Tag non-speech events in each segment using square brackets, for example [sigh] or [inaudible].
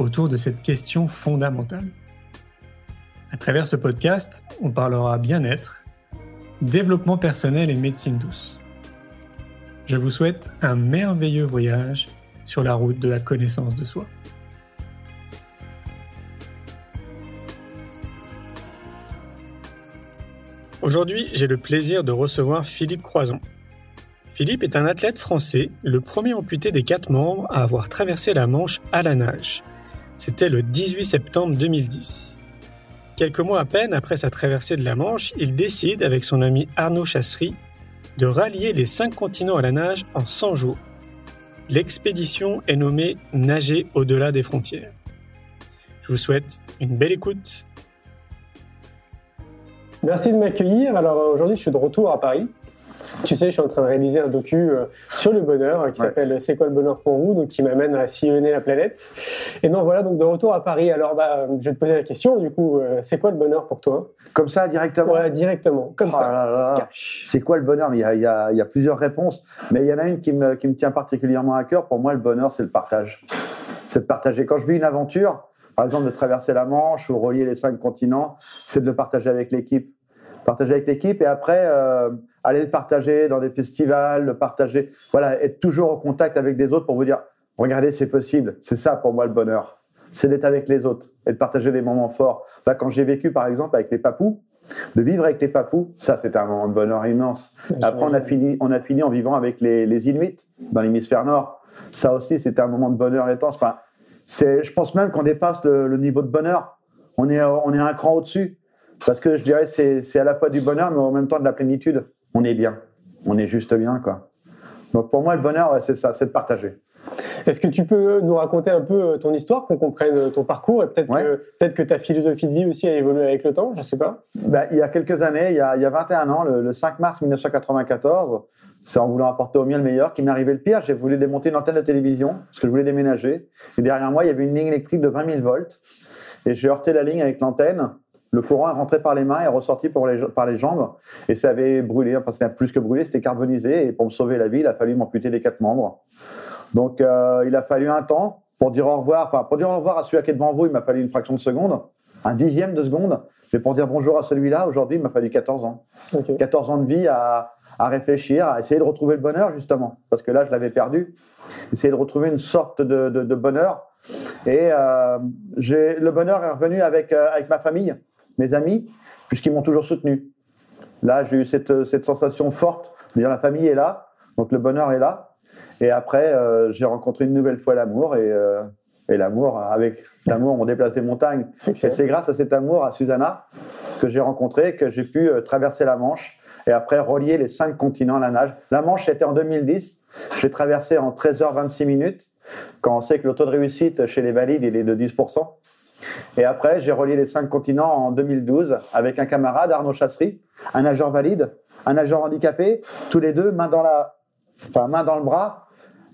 autour de cette question fondamentale. À travers ce podcast, on parlera bien-être, développement personnel et médecine douce. Je vous souhaite un merveilleux voyage sur la route de la connaissance de soi. Aujourd'hui, j'ai le plaisir de recevoir Philippe Croison. Philippe est un athlète français, le premier amputé des quatre membres à avoir traversé la Manche à la nage. C'était le 18 septembre 2010. Quelques mois à peine après sa traversée de la Manche, il décide, avec son ami Arnaud Chassery, de rallier les cinq continents à la nage en 100 jours. L'expédition est nommée Nager au-delà des frontières. Je vous souhaite une belle écoute. Merci de m'accueillir. Alors aujourd'hui, je suis de retour à Paris tu sais, je suis en train de réaliser un docu euh, sur le bonheur qui s'appelle C'est quoi le bonheur pour vous? Donc qui m'amène à sillonner la planète. Et donc voilà, donc de retour à Paris. Alors bah, je vais te poser la question du coup, euh, c'est quoi le bonheur pour toi? Comme ça, directement? Ouais, directement, comme oh ça. C'est quoi le bonheur? Il y, a, il, y a, il y, a, plusieurs réponses, mais il y en a une qui me, qui me tient particulièrement à cœur. Pour moi, le bonheur, c'est le partage. C'est de partager. Quand je vis une aventure, par exemple de traverser la Manche ou relier les cinq continents, c'est de le partager avec l'équipe partager avec l'équipe et après euh, aller le partager dans des festivals, le partager, voilà, être toujours en contact avec des autres pour vous dire, regardez, c'est possible. C'est ça pour moi le bonheur. C'est d'être avec les autres et de partager des moments forts. Là, quand j'ai vécu, par exemple, avec les papous, de vivre avec les papous, ça, c'était un moment de bonheur immense. Après, on a fini, on a fini en vivant avec les, les Inuits dans l'hémisphère nord. Ça aussi, c'était un moment de bonheur intense. Enfin, c'est, je pense même qu'on dépasse le, le, niveau de bonheur. On est, on est un cran au-dessus. Parce que je dirais c'est c'est à la fois du bonheur, mais en même temps de la plénitude. On est bien, on est juste bien, quoi. Donc pour moi, le bonheur, c'est ça, c'est de partager. Est-ce que tu peux nous raconter un peu euh, ton histoire, qu'on comprenne euh, ton parcours et peut-être que, peut que ta philosophie de vie aussi a évolué avec le temps Je ne sais pas. Ben, il y a quelques années, il y a, il y a 21 ans, le, 5 mars 1994, c'est en voulant apporter au mieux le meilleur qui m'est arrivé le pire. J'ai voulu démonter une antenne de télévision parce que je voulais déménager. Et derrière moi, il y avait une ligne électrique de 20 000 volts. Et j'ai heurté la ligne avec l'antenne. Le courant est rentré par les mains et ressorti pour les, par les jambes. Et ça avait brûlé, enfin c'était plus que brûlé, c'était carbonisé. Et pour me sauver la vie, il a fallu m'amputer les quatre membres. Donc euh, il a fallu un temps pour dire au revoir. Enfin, pour dire au revoir à celui qui est devant vous, il m'a fallu une fraction de seconde, un dixième de seconde. Mais pour dire bonjour à celui-là, aujourd'hui, il m'a fallu 14 ans. 14 ans de vie à, à réfléchir, à essayer de retrouver le bonheur, justement. Parce que là, je l'avais perdu. Essayer de retrouver une sorte de, de, de bonheur. Et euh, le bonheur est revenu avec, euh, avec ma famille mes amis, puisqu'ils m'ont toujours soutenu. Là, j'ai eu cette, cette, sensation forte de dire la famille est là, donc le bonheur est là. Et après, euh, j'ai rencontré une nouvelle fois l'amour et, euh, et l'amour, avec l'amour, on déplace des montagnes. Et c'est grâce à cet amour, à Susanna, que j'ai rencontré, que j'ai pu euh, traverser la Manche et après relier les cinq continents à la nage. La Manche, c'était en 2010. J'ai traversé en 13h26 minutes, quand on sait que le taux de réussite chez les valides, il est de 10%. Et après, j'ai relié les cinq continents en 2012 avec un camarade, Arnaud Chassery, un nageur valide, un nageur handicapé, tous les deux, main dans, la, enfin, main dans le bras.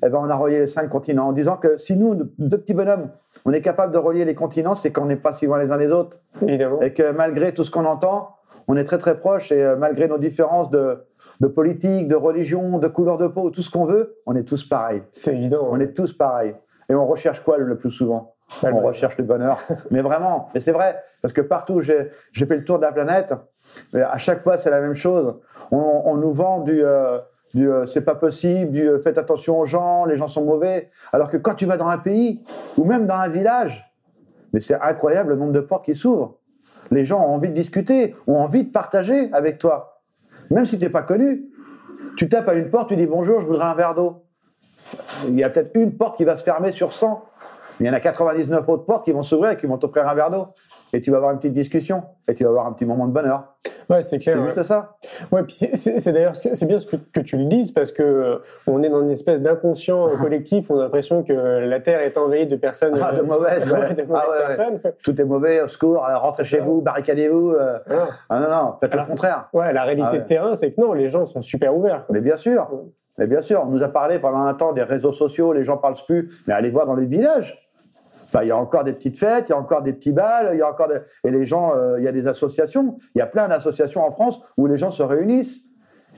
Et eh ben, on a relié les cinq continents en disant que si nous, deux petits bonhommes, on est capable de relier les continents, c'est qu'on n'est pas si loin les uns des autres. Évidemment. Et que malgré tout ce qu'on entend, on est très très proches et euh, malgré nos différences de, de politique, de religion, de couleur de peau, tout ce qu'on veut, on est tous pareils. C'est évident. On est tous pareils. Et on recherche quoi le plus souvent? On recherche le bonheur. [laughs] mais vraiment, mais c'est vrai, parce que partout j'ai fait le tour de la planète, à chaque fois c'est la même chose. On, nous vend du, euh, du euh, c'est pas possible, du euh, faites attention aux gens, les gens sont mauvais. Alors que quand tu vas dans un pays ou même dans un village, mais c'est incroyable le nombre de portes qui s'ouvrent. Les gens ont envie de discuter, ont envie de partager avec toi, même si tu n'es pas connu. Tu tapes à une porte, tu dis bonjour, je voudrais un verre d'eau. Il y a peut-être une porte qui va se fermer sur 100 il y en a 99 autres portes qui vont s'ouvrir et qui vont t'offrir un verre d'eau. et tu vas avoir une petite discussion et tu vas avoir un petit moment de bonheur. Ouais, c'est clair. C'est ouais. juste ça. Ouais, puis c'est- d'ailleurs c'est bien ce que, que tu le dises parce que euh, on est dans une espèce d'inconscient euh, collectif. On a l'impression que la Terre est envahie de personnes Ah, de euh, mauvaises, [laughs] ouais, ouais. de mauvaises Ah, ouais, personnes. Tout est mauvais, au secours, rentrez chez vous, barricadez-vous. euh. Ah, Ah non, non, faites Alors- le contraire. ouais, la réalité Ah de terrain, c'est que non, les gens sont super ouverts. quoi. Mais bien sûr, mais bien sûr, on nous a parlé pendant un temps des réseaux sociaux, les gens parlent plus, mais allez voir dans les villages. Il y a encore des petites fêtes, il y a encore des petits bals, il y a encore des... et les gens, euh, il y a des associations, il y a plein d'associations en France où les gens se réunissent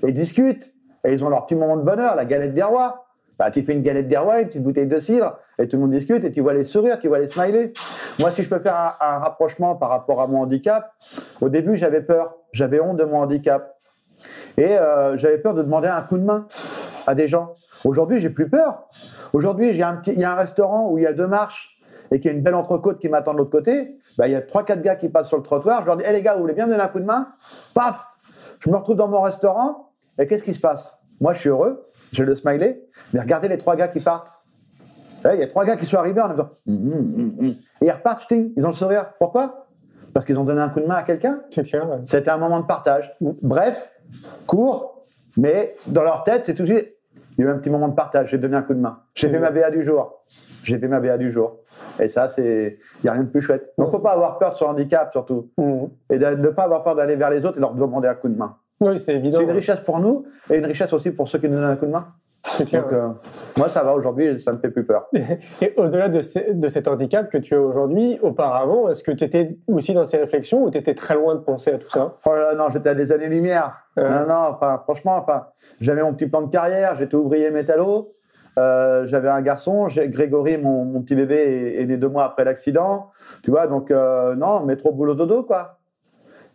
et discutent et ils ont leur petit moment de bonheur, la galette des rois. Bah, tu fais une galette des rois, une petite bouteille de cidre, et tout le monde discute, et tu vois les sourires, tu vois les smileys. Moi, si je peux faire un, rapprochement par rapport à mon handicap, au début, j'avais peur, j'avais honte de mon handicap. Et euh, j'avais peur de demander un coup de main à des gens. Aujourd'hui, j'ai plus peur. Aujourd'hui, il y a un restaurant où il y a deux marches et qu'il y a une belle entrecôte qui m'attend de l'autre côté. Bah, il y a trois, quatre gars qui passent sur le trottoir. Je leur dis, hé les gars, vous voulez bien me donner un coup de main? Paf Je me retrouve dans mon restaurant et qu'est-ce qui se passe? Moi, je suis heureux, j'ai le smiley, mais regardez les trois gars qui partent. Là, Il y a trois gars qui sont arrivés en disant, hum, hum, hum. et ils repartent, ting, ils ont le sourire. Pourquoi? Parce qu'ils ont donné un coup de main à quelqu'un C'est clair. ouais. c'était un moment de partage. Mm. Bref, court, mais dans leur tête, c'est tout de suite. Il y a eu un petit moment de partage. J'ai donné un coup de main. J'ai fait ma BA du jour. J'ai fait ma BA du jour. Et ça, c'est. Il n'y a rien de plus chouette. Donc, faut pas avoir peur de son handicap, surtout. Mhm. Et de ne pas avoir peur d'aller vers les autres et leur demander un coup de main. Oui, c'est évident. C'est une richesse pour nous et une richesse aussi pour ceux qui nous donnent un coup de main. Clair. Donc, euh, moi, ça va aujourd'hui, ça me fait plus peur. [laughs] Et au-delà de, ce- de cet handicap que tu as aujourd'hui, auparavant, est-ce que tu étais aussi dans ces réflexions ou tu étais très loin de penser à tout ça? Oh là non, j'étais à des années-lumière. Ouais. Non, non, enfin, franchement, enfin, j'avais mon petit plan de carrière, j'étais ouvrier métallo, euh, j'avais un garçon, Grégory, mon, mon petit bébé, est, est né deux mois après l'accident. Tu vois, donc, euh, non, métro, boulot, dodo, quoi.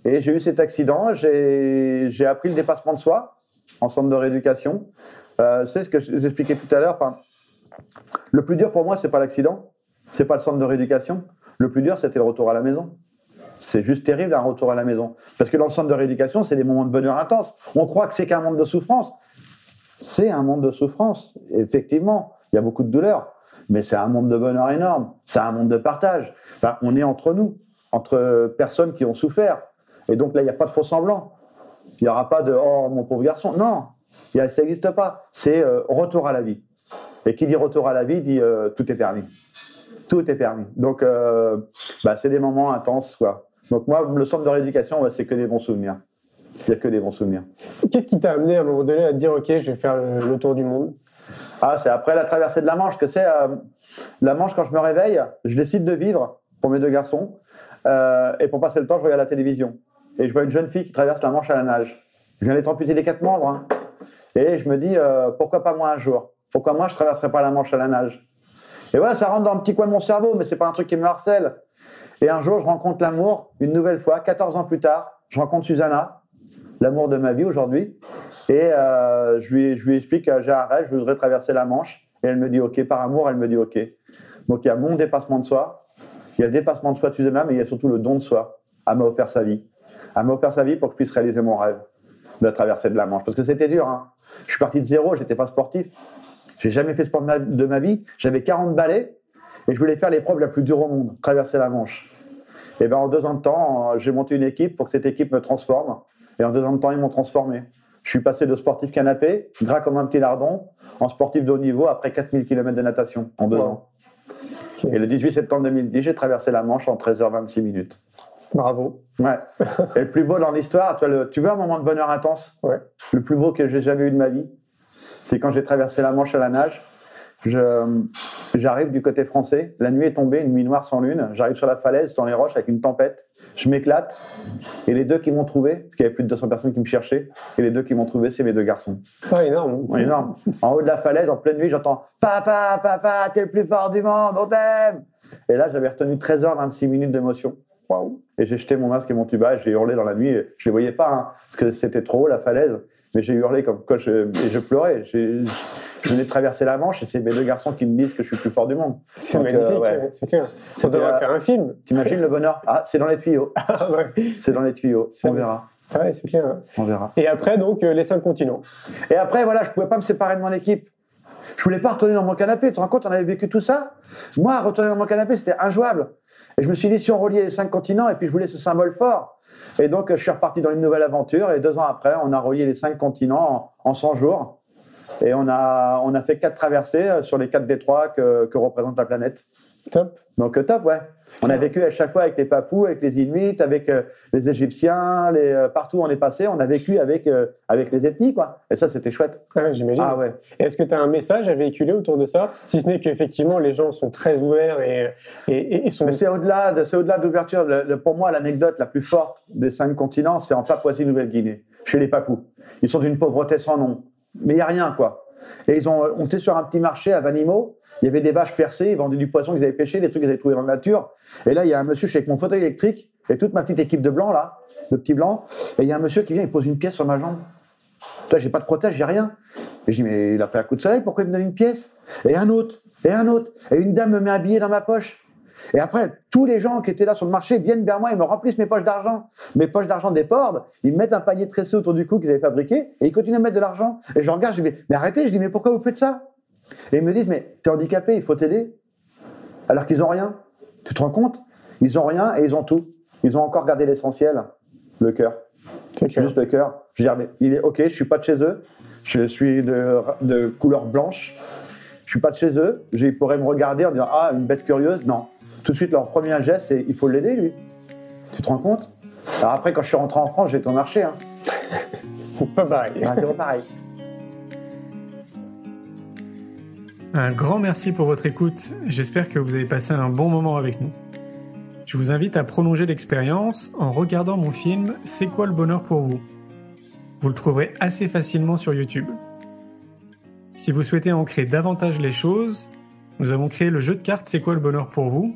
Et j'ai eu cet accident, j'ai appris le dépassement de soi en centre de rééducation. Euh, c'est ce que j'expliquais tout à l'heure. Le plus dur pour moi, c'est pas l'accident, c'est pas le centre de rééducation. Le plus dur, c'était le retour à la maison. C'est juste terrible un retour à la maison. Parce que dans le centre de rééducation, c'est des moments de bonheur intense. On croit que c'est qu'un monde de souffrance. C'est un monde de souffrance. Effectivement, il y a beaucoup de douleur. Mais c'est un monde de bonheur énorme. C'est un monde de partage. On est entre nous, entre personnes qui ont souffert. Et donc là, il n'y a pas de faux semblant. Il n'y aura pas de Oh, mon pauvre garçon. Non, ça n'existe pas. C'est euh, retour à la vie. Et qui dit retour à la vie dit euh, tout est permis. Tout est permis. Donc, euh, bah, c'est des moments intenses. Quoi. Donc, moi, le centre de rééducation, c'est que des bons souvenirs. Il n'y a que des bons souvenirs. Qu'est-ce qui t'a amené à un moment donné à te dire Ok, je vais faire le, tour du monde? Ah, c'est après la traversée de la Manche que c'est. la Manche, quand je me réveille, je décide de vivre pour mes deux garçons. Et pour passer le temps, je regarde la télévision. Et je vois une jeune fille qui traverse la Manche à la nage. Je viens d'être amputé des quatre membres. hein. Et je me dis, euh, pourquoi pas moi un jour? Pourquoi moi, je traverserai pas la Manche à la nage? Et voilà, ça rentre dans un petit coin de mon cerveau, mais c'est pas un truc qui me harcèle. Et un jour, je rencontre l'amour, une nouvelle fois, 14 ans plus tard. Je rencontre Susanna, l'amour de ma vie aujourd'hui. Et euh, je, lui, explique que j'ai un rêve, je voudrais traverser la Manche. Et elle me dit OK. Par amour, elle me dit OK. Donc il y a mon dépassement de soi, il y a le dépassement de soi de Susanna, mais il y a surtout le don de soi. Elle m'a offert sa vie. Elle m'a offert sa vie pour que je puisse réaliser mon rêve de traverser de la Manche. Parce que c'était dur. Hein. Je suis parti de zéro, j'étais pas sportif. J'ai jamais fait sport de ma, de ma vie. J'avais 40 balais et je voulais faire l'épreuve la plus dure au monde, traverser la Manche. Et ben en deux ans de temps, euh, j'ai monté une équipe pour que cette équipe me transforme. Et en deux ans de temps, ils m'ont transformé. Je suis passé de sportif canapé, gras comme un petit lardon, en sportif de haut niveau après 4000 km de natation en deux Wow. ans. Et le 18 septembre 2010, j'ai traversé la Manche en 13h26 minutes. Bravo. Ouais. Et le plus beau dans l'histoire, tu, vois, le- tu veux un moment de bonheur intense? Ouais. Le plus beau que j'ai jamais eu de ma vie, c'est quand j'ai traversé la Manche à la nage. Je- J'arrive du côté français, la nuit est tombée, une nuit noire sans lune. J'arrive sur la falaise, dans les roches, avec une tempête. Je m'éclate. Et les deux qui m'ont trouvé, parce qu'il y avait plus de 200 personnes qui me cherchaient, et les deux qui m'ont trouvé, c'est mes deux garçons. Ah, énorme. Ouais, énorme. En haut de la falaise, en pleine nuit, j'entends Papa, papa, t'es le plus fort du monde, on t'aime Et là, j'avais retenu 13h26 minutes d'émotion. Et j'ai jeté mon masque et mon tuba j'ai hurlé dans la nuit. Et je les voyais pas, hein, parce que c'était trop haut, la falaise. Mais j'ai hurlé comme quoi je, et je pleurais. J'ai- Je venais de traverser la Manche et c'est mes deux garçons qui me disent que je suis le plus fort du monde. C'est euh, magnifique, ouais. c'est clair. On devrait euh, faire un film. T'imagines le bonheur? Ah, c'est dans les tuyaux. [laughs] Ah, ouais. C'est dans les tuyaux. On verra. Ouais, c'est clair. On verra. Et après, donc, euh, les cinq continents. Et après, voilà, je pouvais pas me séparer de mon équipe. Je voulais pas retourner dans mon canapé. Tu te rends compte, on avait vécu tout ça? Moi, retourner dans mon canapé, c'était injouable. Et je me suis dit, si on reliait les cinq continents, et puis je voulais ce symbole fort. Et donc, je suis reparti dans une nouvelle aventure. Et deux ans après, on a relié les cinq continents en, en 100 jours. Et on a, on a fait quatre traversées euh, sur les quatre détroits que, que représente la planète. Top. Donc euh, top, ouais. On a vécu à chaque fois avec les Papous, avec les Inuits, avec euh, les Égyptiens, les, euh, partout où on est passé, on a vécu avec, euh, avec les ethnies, quoi. Et ça, c'était chouette. Ouais, J'imagine. Ah ouais. Est-ce que tu as un message à véhiculer autour de ça? Si ce n'est qu'effectivement, les gens sont très ouverts et, et, sont. C'est au-delà de, de l'ouverture. Pour moi, l'anecdote la plus forte des cinq continents, c'est en Papouasie-Nouvelle-Guinée, chez les Papous. Ils sont d'une pauvreté sans nom. Mais il n'y a rien, quoi. Et ils ont, on sur un petit marché à Vanimo. Il y avait des vaches percées, ils vendaient du poisson qu'ils avaient pêché, des trucs qu'ils avaient trouvés dans la nature. Et là, il y a un monsieur, je suis avec mon fauteuil électrique, et toute ma petite équipe de blancs, là, de petits blancs. Et il y a un monsieur qui vient, il pose une pièce sur ma jambe. Toi, j'ai pas de protège, j'ai rien. Et je dis, mais il a pris un coup de soleil, pourquoi il me donne une pièce? Et un autre, et un autre. Et une dame me met un billet dans ma poche. Et après, tous les gens qui étaient là sur le marché viennent vers moi et me remplissent mes poches d'argent. Mes poches d'argent débordent, ils me mettent un panier tressé autour du cou qu'ils avaient fabriqué et ils continuent à mettre de l'argent. Et je regarde, je dis, mais, arrêtez, je dis, mais pourquoi vous faites ça? Et ils me disent, mais t'es handicapé, il faut t'aider. Alors qu'ils ont rien. Tu te rends compte? Ils ont rien et ils ont tout. Ils ont encore gardé l'essentiel, le cœur. Juste le cœur. Je veux dire, mais il est OK, je suis pas de chez eux. Je suis de, de couleur blanche. Je suis pas de chez eux. Ils pourraient me regarder en disant Ah, une bête curieuse. Non. Tout de suite, leur premier geste, c'est il faut l'aider, lui. Tu te rends compte? Alors après, quand je suis rentré en France, j'ai été au marché. Hein. [laughs] C'est pas pareil. C'est pas pareil. Un grand merci pour votre écoute. J'espère que vous avez passé un bon moment avec nous. Je vous invite à prolonger l'expérience en regardant mon film C'est quoi le bonheur pour vous? Vous le trouverez assez facilement sur YouTube. Si vous souhaitez ancrer davantage les choses, nous avons créé le jeu de cartes C'est quoi le bonheur pour vous